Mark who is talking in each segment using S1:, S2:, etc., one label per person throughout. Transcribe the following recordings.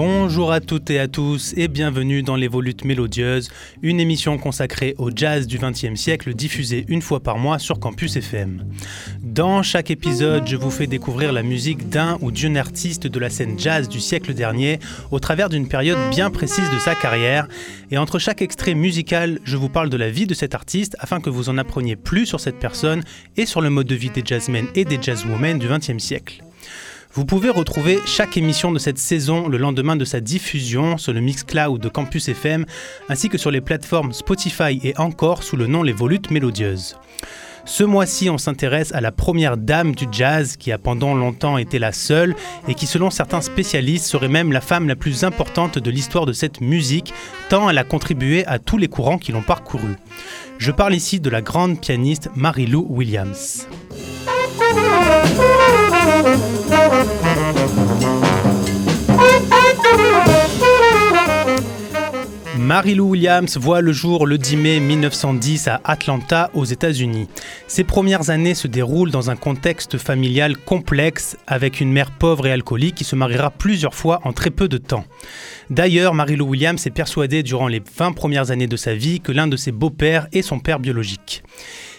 S1: Bonjour à toutes et à tous et bienvenue dans Les Volutes Mélodieuses, une émission consacrée au jazz du XXe siècle diffusée une fois par mois sur Campus FM. Dans chaque épisode, je vous fais découvrir la musique d'un ou d'une artiste de la scène jazz du siècle dernier au travers d'une période bien précise de sa carrière. Et entre chaque extrait musical, je vous parle de la vie de cet artiste afin que vous en appreniez plus sur cette personne et sur le mode de vie des jazzmen et des jazzwomen du XXe siècle. Vous pouvez retrouver chaque émission de cette saison le lendemain de sa diffusion sur le Mixcloud de Campus FM, ainsi que sur les plateformes Spotify et encore sous le nom Les Volutes Mélodieuses. Ce mois-ci, on s'intéresse à la première dame du jazz qui a pendant longtemps été la seule et qui, selon certains spécialistes, serait même la femme la plus importante de l'histoire de cette musique, tant elle a contribué à tous les courants qui l'ont parcouru. Je parle ici de la grande pianiste Mary-Lou Williams. Mary-Lou Williams voit le jour le 10 mai 1910 à Atlanta, aux États-Unis. Ses premières années se déroulent dans un contexte familial complexe, avec une mère pauvre et alcoolique qui se mariera plusieurs fois en très peu de temps. D'ailleurs, Mary-Lou Williams est persuadée durant les 20 premières années de sa vie que l'un de ses beaux-pères est son père biologique.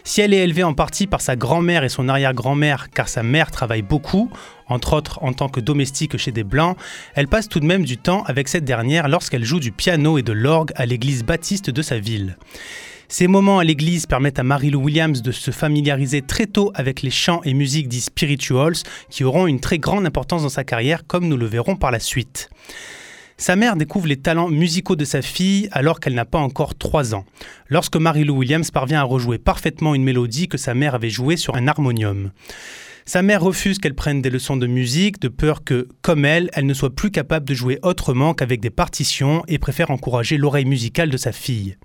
S1: Si elle est élevée en partie par sa grand-mère et son arrière-grand-mère, car sa mère travaille beaucoup, entre autres en tant que domestique chez des Blancs, elle passe tout de même du temps avec cette dernière lorsqu'elle joue du piano et de l'orgue à l'église baptiste de sa ville. Ces moments à l'église permettent à Mary-Lou Williams de se familiariser très tôt avec les chants et musiques dits spirituals qui auront une très grande importance dans sa carrière comme nous le verrons par la suite. Sa mère découvre les talents musicaux de sa fille alors qu'elle n'a pas encore 3 ans, lorsque Mary-Lou Williams parvient à rejouer parfaitement une mélodie que sa mère avait jouée sur un harmonium. Sa mère refuse qu'elle prenne des leçons de musique de peur que, comme elle, elle ne soit plus capable de jouer autrement qu'avec des partitions et préfère encourager l'oreille musicale de sa fille.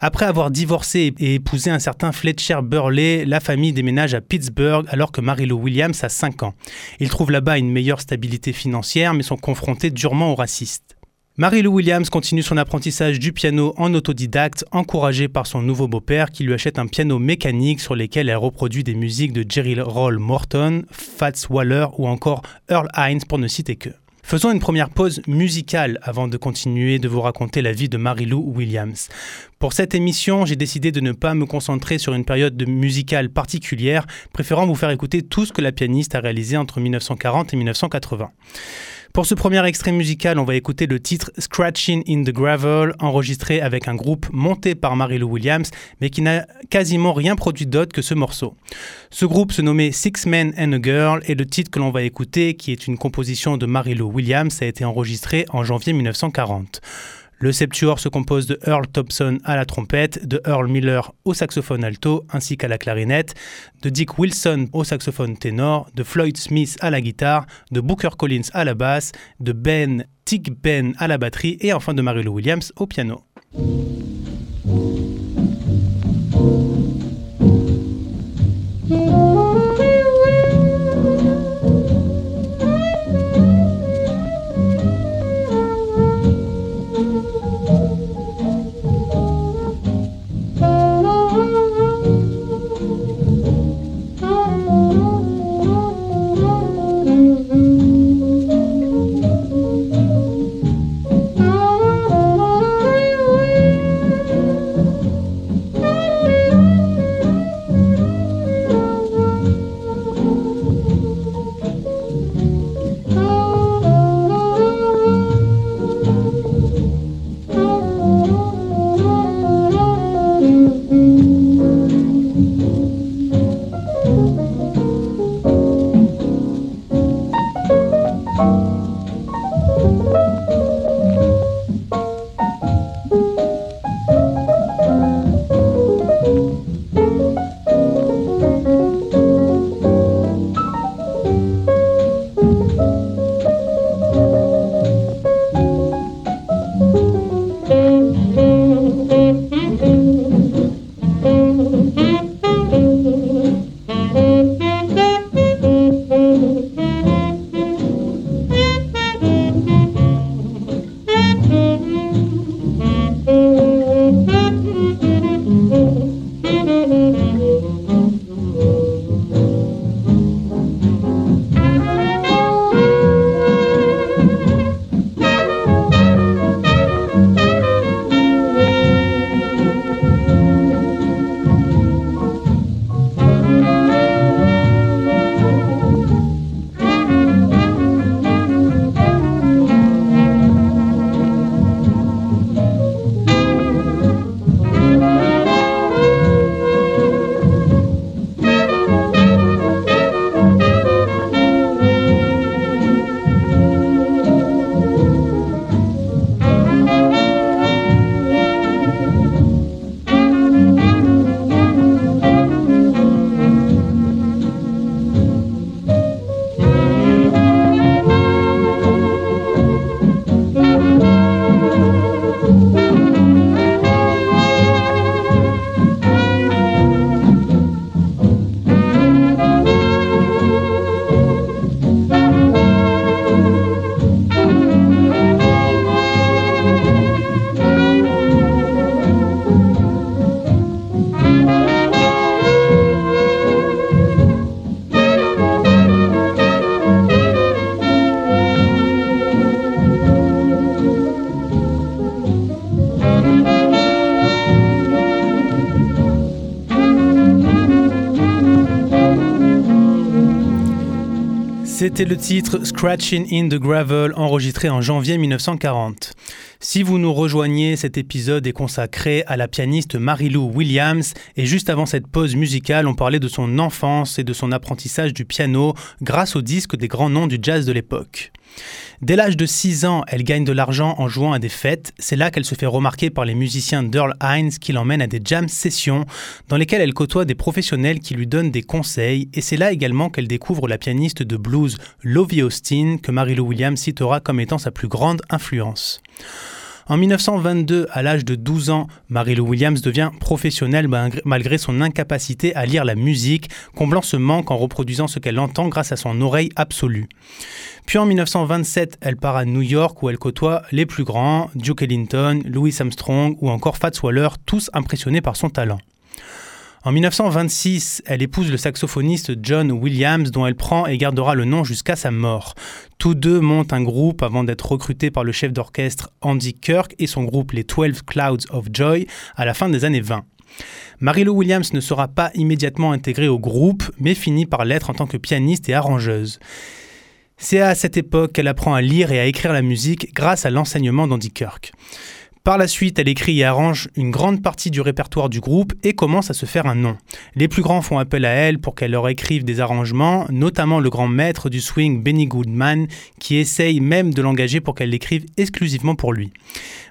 S1: Après avoir divorcé et épousé un certain Fletcher Burley, la famille déménage à Pittsburgh alors que Mary-Lou Williams a 5 ans. Ils trouvent là-bas une meilleure stabilité financière mais sont confrontés durement aux racistes. Mary-Lou Williams continue son apprentissage du piano en autodidacte, encouragée par son nouveau beau-père qui lui achète un piano mécanique sur lequel elle reproduit des musiques de Jerry Roll Morton, Fats Waller ou encore Earl Hines pour ne citer que. Faisons une première pause musicale avant de continuer de vous raconter la vie de Mary-Lou Williams. Pour cette émission, j'ai décidé de ne pas me concentrer sur une période musicale particulière, préférant vous faire écouter tout ce que la pianiste a réalisé entre 1940 et 1980. Pour ce premier extrait musical, on va écouter le titre Scratching in the Gravel, enregistré avec un groupe monté par Mary-Lou Williams, mais qui n'a quasiment rien produit d'autre que ce morceau. Ce groupe se nommait Six Men and a Girl et le titre que l'on va écouter, qui est une composition de Mary-Lou Williams, a été enregistré en janvier 1940. Le septuor se compose de Earl Thompson à la trompette, de Earl Miller au saxophone alto ainsi qu'à la clarinette, de Dick Wilson au saxophone ténor, de Floyd Smith à la guitare, de Booker Collins à la basse, de Ben Tick Ben à la batterie et enfin de Mary Williams au piano. C'était le titre Scratching in the Gravel enregistré en janvier 1940. Si vous nous rejoignez, cet épisode est consacré à la pianiste Mary-Lou Williams et juste avant cette pause musicale, on parlait de son enfance et de son apprentissage du piano grâce au disque des grands noms du jazz de l'époque. Dès l'âge de 6 ans, elle gagne de l'argent en jouant à des fêtes. C'est là qu'elle se fait remarquer par les musiciens d'Earl Hines qui l'emmènent à des jam sessions dans lesquelles elle côtoie des professionnels qui lui donnent des conseils. Et c'est là également qu'elle découvre la pianiste de blues Lovie Austin que Mary-Lou Williams citera comme étant sa plus grande influence. En 1922, à l'âge de 12 ans, Mary-Lou Williams devient professionnelle malgré son incapacité à lire la musique, comblant ce manque en reproduisant ce qu'elle entend grâce à son oreille absolue. Puis en 1927, elle part à New York où elle côtoie les plus grands, Duke Ellington, Louis Armstrong ou encore Fats Waller, tous impressionnés par son talent. En 1926, elle épouse le saxophoniste John Williams dont elle prend et gardera le nom jusqu'à sa mort. Tous deux montent un groupe avant d'être recrutés par le chef d'orchestre Andy Kirk et son groupe les 12 Clouds of Joy à la fin des années 20. Marilou Williams ne sera pas immédiatement intégrée au groupe, mais finit par l'être en tant que pianiste et arrangeuse. C'est à cette époque qu'elle apprend à lire et à écrire la musique grâce à l'enseignement d'Andy Kirk. Par la suite, elle écrit et arrange une grande partie du répertoire du groupe et commence à se faire un nom. Les plus grands font appel à elle pour qu'elle leur écrive des arrangements, notamment le grand maître du swing Benny Goodman, qui essaye même de l'engager pour qu'elle l'écrive exclusivement pour lui.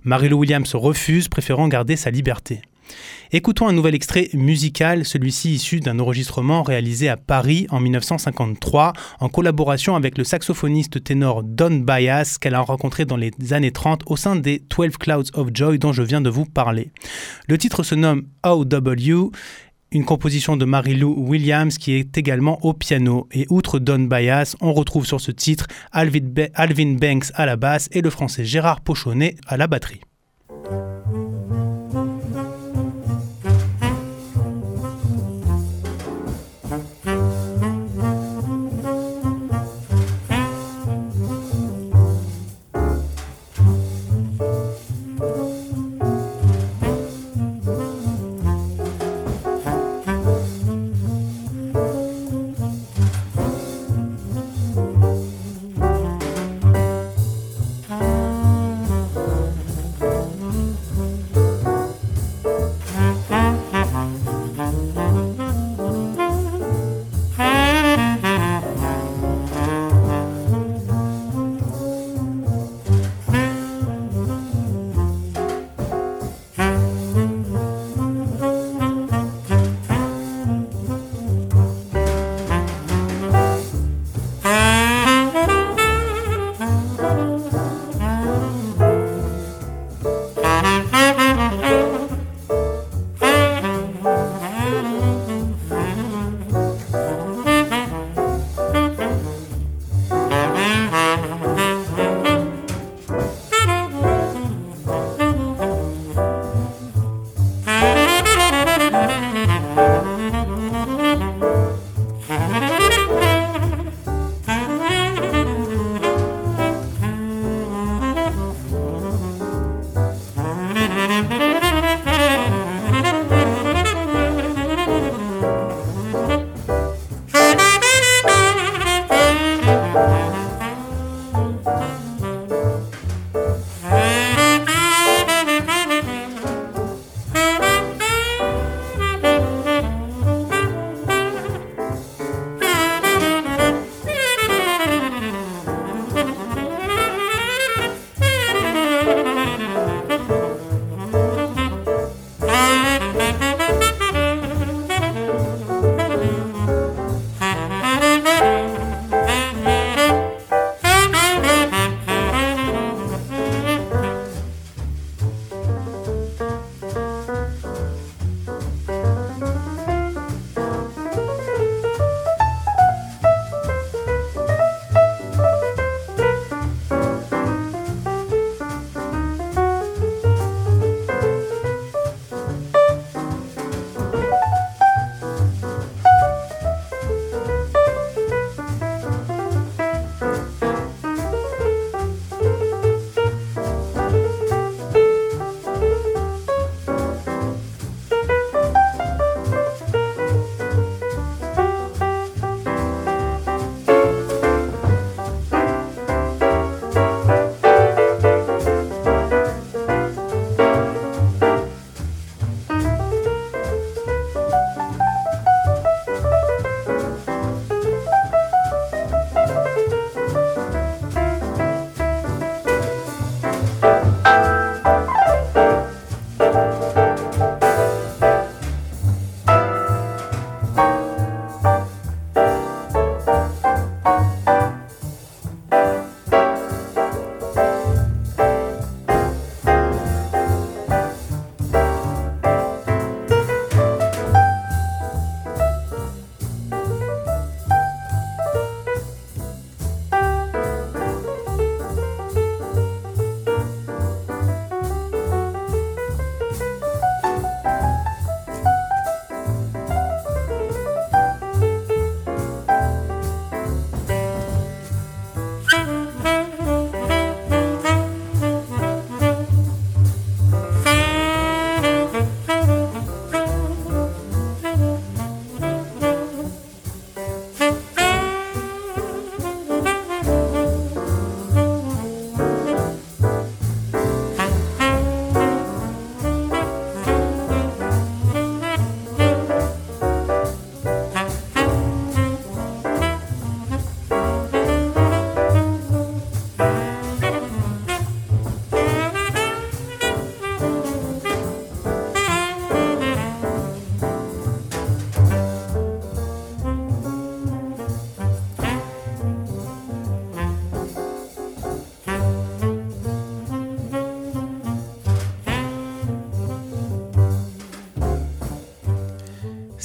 S1: Marilou Williams refuse, préférant garder sa liberté. Écoutons un nouvel extrait musical, celui-ci issu d'un enregistrement réalisé à Paris en 1953 en collaboration avec le saxophoniste ténor Don Bias qu'elle a rencontré dans les années 30 au sein des 12 Clouds of Joy dont je viens de vous parler. Le titre se nomme OW une composition de Mary-Lou Williams qui est également au piano. Et outre Don Bias, on retrouve sur ce titre Alvin Banks à la basse et le français Gérard Pochonnet à la batterie.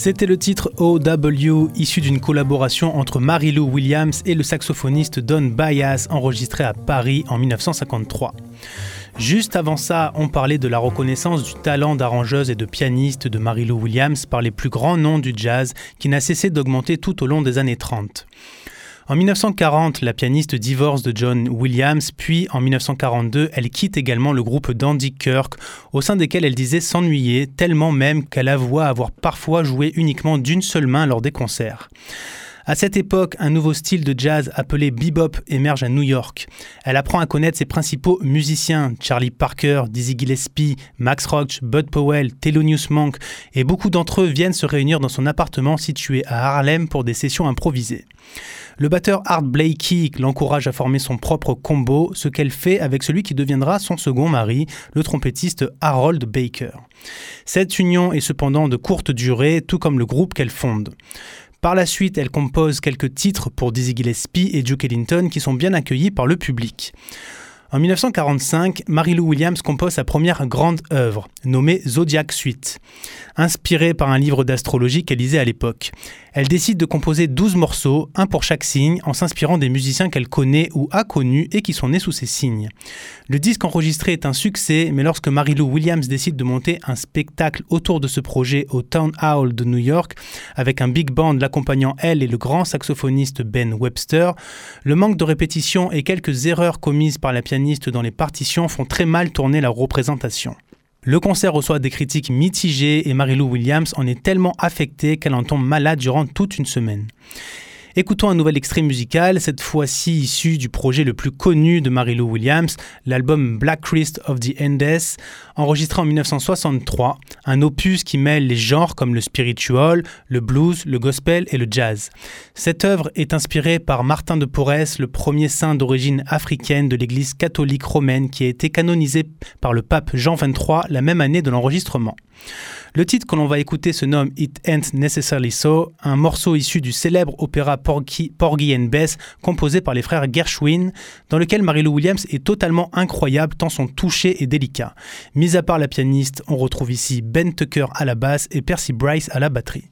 S1: C'était le titre OW, issu d'une collaboration entre Mary Lou Williams et le saxophoniste Don Byas, enregistré à Paris en 1953. Juste avant ça, on parlait de la reconnaissance du talent d'arrangeuse et de pianiste de Mary Lou Williams par les plus grands noms du jazz, qui n'a cessé d'augmenter tout au long des années 30. En 1940, la pianiste divorce de John Williams, puis en 1942, elle quitte également le groupe d'Andy Kirk, au sein desquels elle disait s'ennuyer, tellement même qu'elle avoua avoir parfois joué uniquement d'une seule main lors des concerts. À cette époque, un nouveau style de jazz appelé bebop émerge à New York. Elle apprend à connaître ses principaux musiciens, Charlie Parker, Dizzy Gillespie, Max Roach, Bud Powell, Thelonious Monk, et beaucoup d'entre eux viennent se réunir dans son appartement situé à Harlem pour des sessions improvisées. Le batteur Art Blakey l'encourage à former son propre combo, ce qu'elle fait avec celui qui deviendra son second mari, le trompettiste Harold Baker. Cette union est cependant de courte durée, tout comme le groupe qu'elle fonde. Par la suite, elle compose quelques titres pour Dizzy Gillespie et Duke Ellington qui sont bien accueillis par le public. En 1945, Mary-Lou Williams compose sa première grande œuvre, nommée Zodiac Suite, inspirée par un livre d'astrologie qu'elle lisait à l'époque. Elle décide de composer 12 morceaux, un pour chaque signe, en s'inspirant des musiciens qu'elle connaît ou a connus et qui sont nés sous ces signes. Le disque enregistré est un succès, mais lorsque Mary-Lou Williams décide de monter un spectacle autour de ce projet au Town Hall de New York, avec un big band l'accompagnant elle et le grand saxophoniste Ben Webster, le manque de répétition et quelques erreurs commises par la pianiste dans les partitions font très mal tourner la représentation. Le concert reçoit des critiques mitigées et Marilou Williams en est tellement affectée qu'elle en tombe malade durant toute une semaine. Écoutons un nouvel extrait musical, cette fois-ci issu du projet le plus connu de Mary-Lou Williams, l'album Black Christ of the Andes, enregistré en 1963, un opus qui mêle les genres comme le spiritual, le blues, le gospel et le jazz. Cette œuvre est inspirée par Martin de Porres, le premier saint d'origine africaine de l'église catholique romaine qui a été canonisé par le pape Jean XXIII la même année de l'enregistrement. Le titre que l'on va écouter se nomme It Ain't Necessarily So, un morceau issu du célèbre opéra Porgy, and Bess composé par les frères Gershwin, dans lequel Mary-Lou Williams est totalement incroyable tant son toucher est délicat. Mis à part la pianiste, on retrouve ici Ben Tucker à la basse et Percy Bryce à la batterie.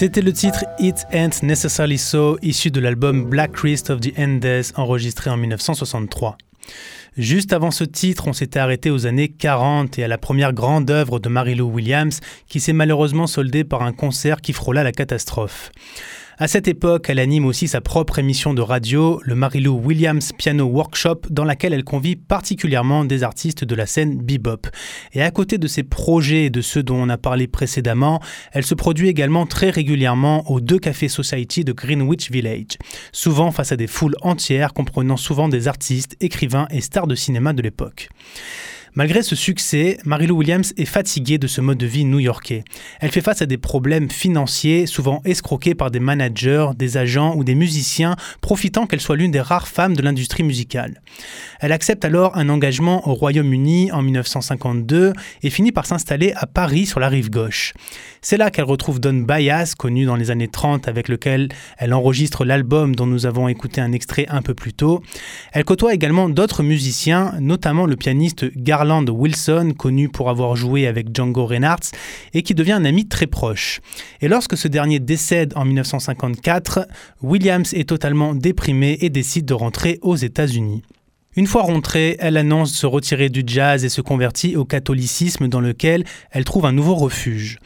S1: C'était le titre It Ain't Necessarily So, issu de l'album Black Christ of the Andes, enregistré en 1963. Juste avant ce titre, on s'était arrêté aux années 40 et à la première grande œuvre de Mary-Lou Williams, qui s'est malheureusement soldée par un concert qui frôla la catastrophe. À cette époque, elle anime aussi sa propre émission de radio, le Marilou Williams Piano Workshop, dans laquelle elle convie particulièrement des artistes de la scène bebop. Et à côté de ses projets et de ceux dont on a parlé précédemment, elle se produit également très régulièrement aux deux cafés Society de Greenwich Village, souvent face à des foules entières comprenant souvent des artistes, écrivains et stars de cinéma de l'époque. Malgré ce succès, Marilou Williams est fatiguée de ce mode de vie new-yorkais. Elle fait face à des problèmes financiers, souvent escroqués par des managers, des agents ou des musiciens, profitant qu'elle soit l'une des rares femmes de l'industrie musicale. Elle accepte alors un engagement au Royaume-Uni en 1952 et finit par s'installer à Paris sur la rive gauche. C'est là qu'elle retrouve Don Bias, connu dans les années 30 avec lequel elle enregistre l'album dont nous avons écouté un extrait un peu plus tôt. Elle côtoie également d'autres musiciens, notamment le pianiste Garland Wilson, connu pour avoir joué avec Django Reinhardt et qui devient un ami très proche. Et lorsque ce dernier décède en 1954, Williams est totalement déprimé et décide de rentrer aux États-Unis. Une fois rentrée, elle annonce se retirer du jazz et se convertit au catholicisme dans lequel elle trouve un nouveau refuge.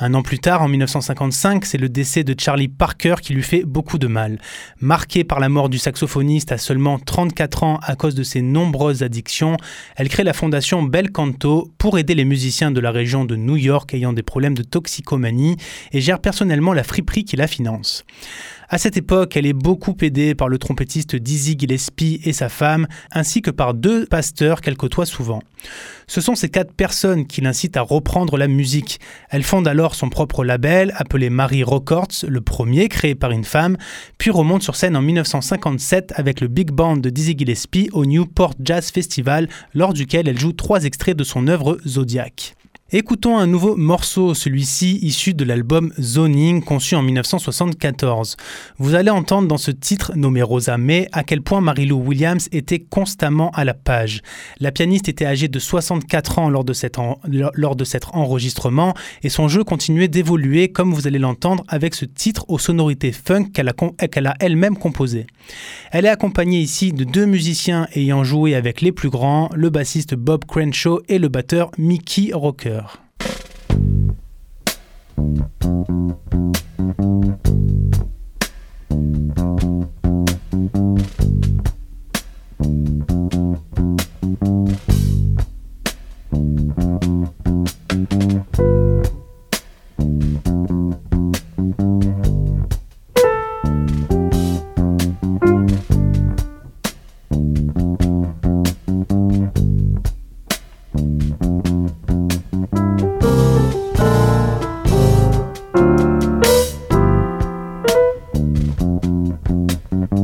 S1: Un an plus tard, en 1955, c'est le décès de Charlie Parker qui lui fait beaucoup de mal. Marquée par la mort du saxophoniste à seulement 34 ans à cause de ses nombreuses addictions, elle crée la fondation Bel Canto pour aider les musiciens de la région de New York ayant des problèmes de toxicomanie et gère personnellement la friperie qui la finance. À cette époque, elle est beaucoup aidée par le trompettiste Dizzy Gillespie et sa femme, ainsi que par deux pasteurs qu'elle côtoie souvent. Ce sont ces quatre personnes qui l'incitent à reprendre la musique. Elle fonde alors son propre label, appelé Marie Records, le premier créé par une femme, puis remonte sur scène en 1957 avec le big band de Dizzy Gillespie au Newport Jazz Festival, lors duquel elle joue trois extraits de son œuvre Zodiac. Écoutons un nouveau morceau, celui-ci issu de l'album Zoning, conçu en 1974. Vous allez entendre dans ce titre nommé Rosa May à quel point Marilou Williams était constamment à la page. La pianiste était âgée de 64 ans lors de, cet enregistrement et son jeu continuait d'évoluer comme vous allez l'entendre avec ce titre aux sonorités funk qu'elle a, a elle-même composé. Elle est accompagnée ici de deux musiciens ayant joué avec les plus grands, le bassiste Bob Crenshaw et le batteur Mickey Rocker. Thank you. Mm-hmm.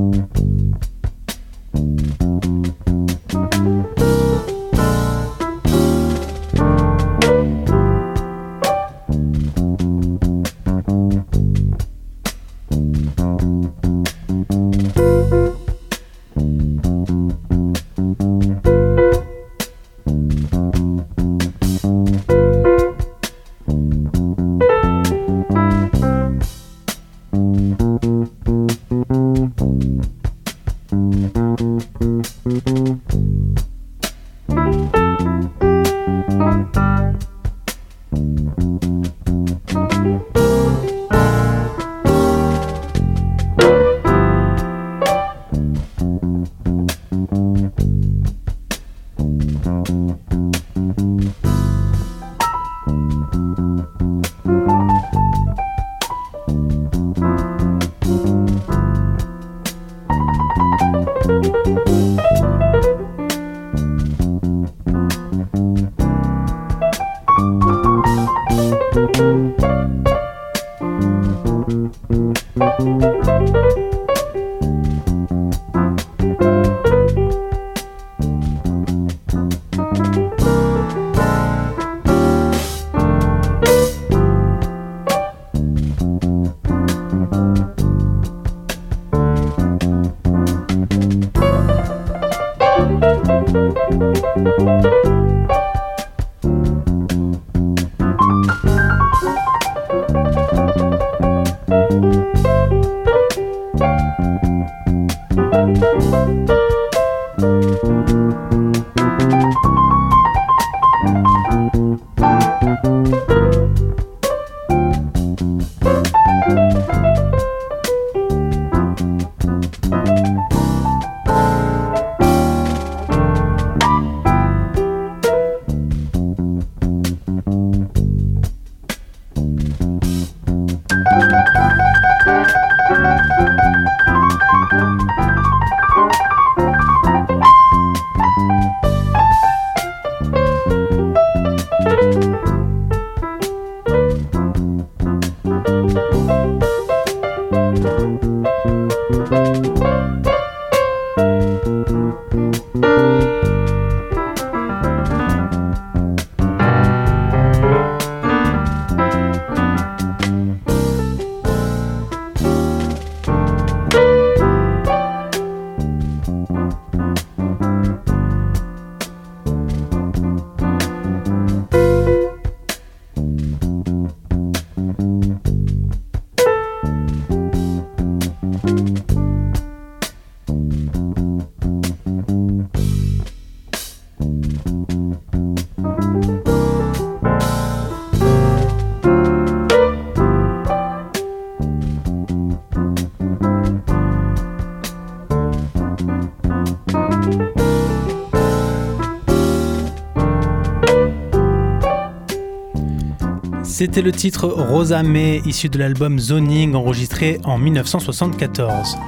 S1: C'était le titre Rosa May, issu de l'album Zoning, enregistré en 1974.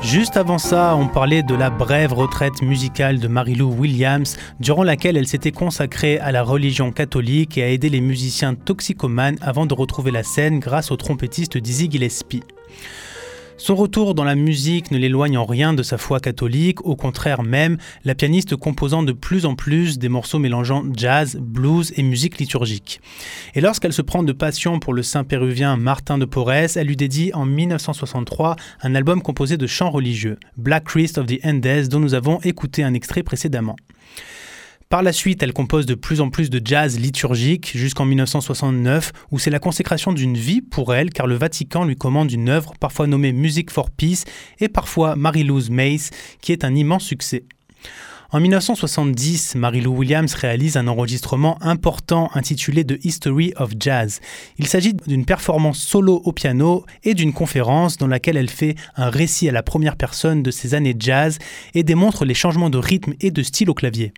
S1: Juste avant ça, on parlait de la brève retraite musicale de Marilou Williams, durant laquelle elle s'était consacrée à la religion catholique et a aidé les musiciens toxicomanes avant de retrouver la scène grâce au trompettiste Dizzy Gillespie. Son retour dans la musique ne l'éloigne en rien de sa foi catholique, au contraire même, la pianiste composant de plus en plus des morceaux mélangeant jazz, blues et musique liturgique. Et lorsqu'elle se prend de passion pour le saint péruvien Martin de Porres, elle lui dédie en 1963 un album composé de chants religieux, Black Christ of the Andes, dont nous avons écouté un extrait précédemment. Par la suite, elle compose de plus en plus de jazz liturgique jusqu'en 1969, où c'est la consécration d'une vie pour elle, car le Vatican lui commande une œuvre parfois nommée Music for Peace et parfois Marie-Louise Mace, qui est un immense succès. En 1970, Marie-Lou Williams réalise un enregistrement important intitulé The History of Jazz. Il s'agit d'une performance solo au piano et d'une conférence dans laquelle elle fait un récit à la première personne de ses années jazz et démontre les changements de rythme et de style au clavier.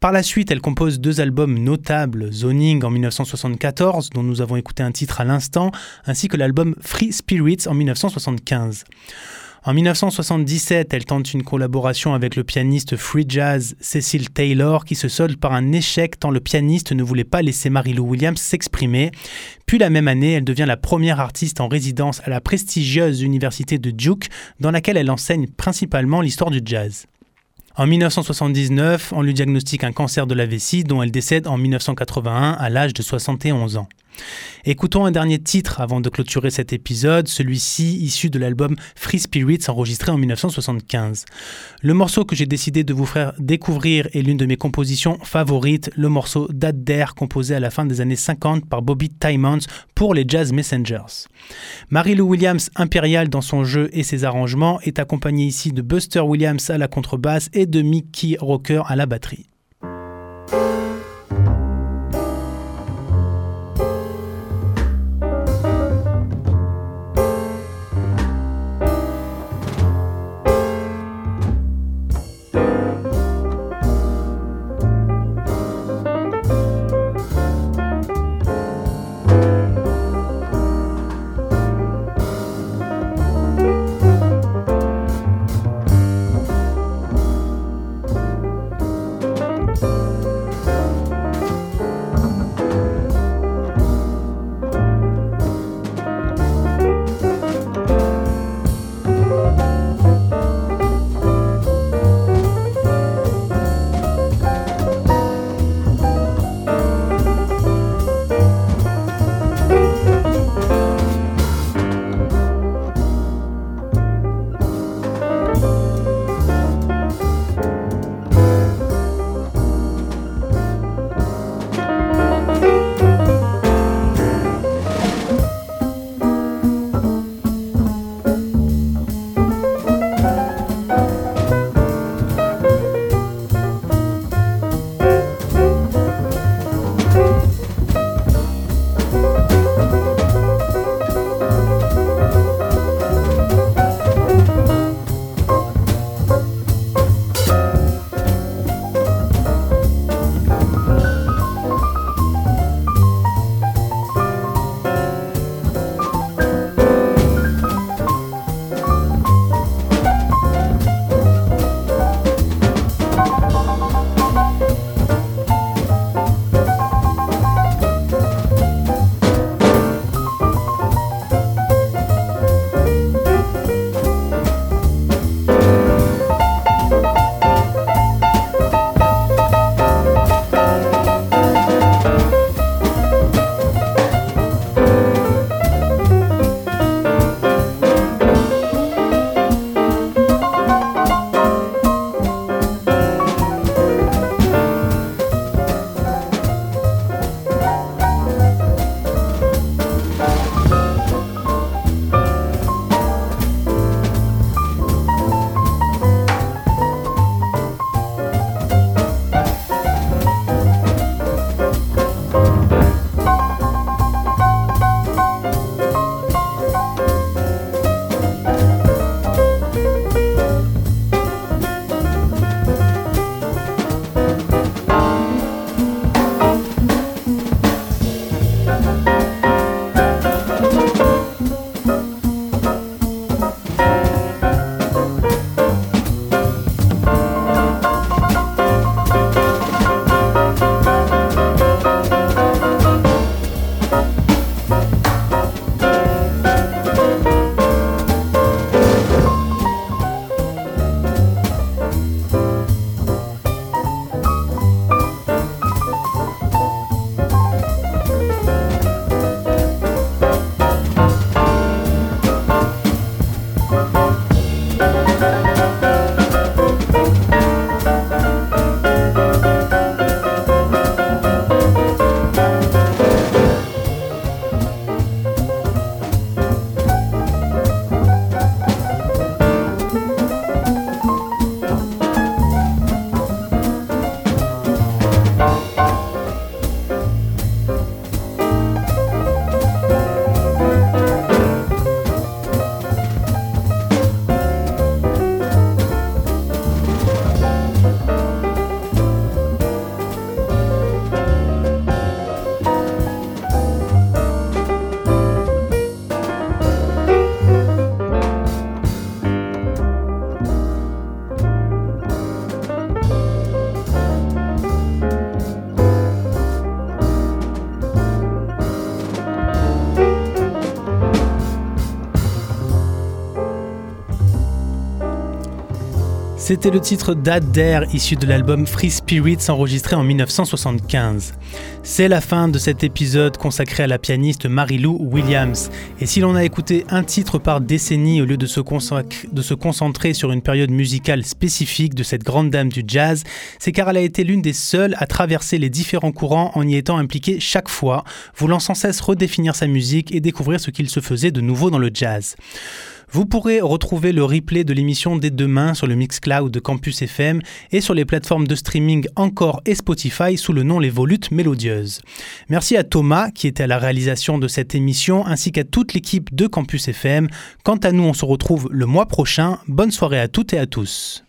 S1: Par la suite, elle compose deux albums notables, Zoning en 1974, dont nous avons écouté un titre à l'instant, ainsi que l'album Free Spirits en 1975. En 1977, elle tente une collaboration avec le pianiste free jazz Cecil Taylor qui se solde par un échec tant le pianiste ne voulait pas laisser Mary-Lou Williams s'exprimer. Puis la même année, elle devient la première artiste en résidence à la prestigieuse université de Duke dans laquelle elle enseigne principalement l'histoire du jazz. En 1979, on lui diagnostique un cancer de la vessie dont elle décède en 1981 à l'âge de 71 ans. Écoutons un dernier titre avant de clôturer cet épisode, celui-ci issu de l'album Free Spirits enregistré en 1975. Le morceau que j'ai décidé de vous faire découvrir est l'une de mes compositions favorites, le morceau d'Adder composé à la fin des années 50 par Bobby Timmons pour les Jazz Messengers. Mary-Lou Williams, impériale dans son jeu et ses arrangements, est accompagnée ici de Buster Williams à la contrebasse et de Mickey Rocker à la batterie. C'était le titre d'Adair, issu de l'album Free Spirits enregistré en 1975. C'est la fin de cet épisode consacré à la pianiste Mary-Lou Williams. Et si l'on a écouté un titre par décennie au lieu de se concentrer sur une période musicale spécifique de cette grande dame du jazz, c'est car elle a été l'une des seules à traverser les différents courants en y étant impliquée chaque fois, voulant sans cesse redéfinir sa musique et découvrir ce qu'il se faisait de nouveau dans le jazz. Vous pourrez retrouver le replay de l'émission dès demain sur le Mixcloud de Campus FM et sur les plateformes de streaming Encore et Spotify sous le nom Les Volutes Mélodieuses. Merci à Thomas qui était à la réalisation de cette émission ainsi qu'à toute l'équipe de Campus FM. Quant à nous, on se retrouve le mois prochain. Bonne soirée à toutes et à tous.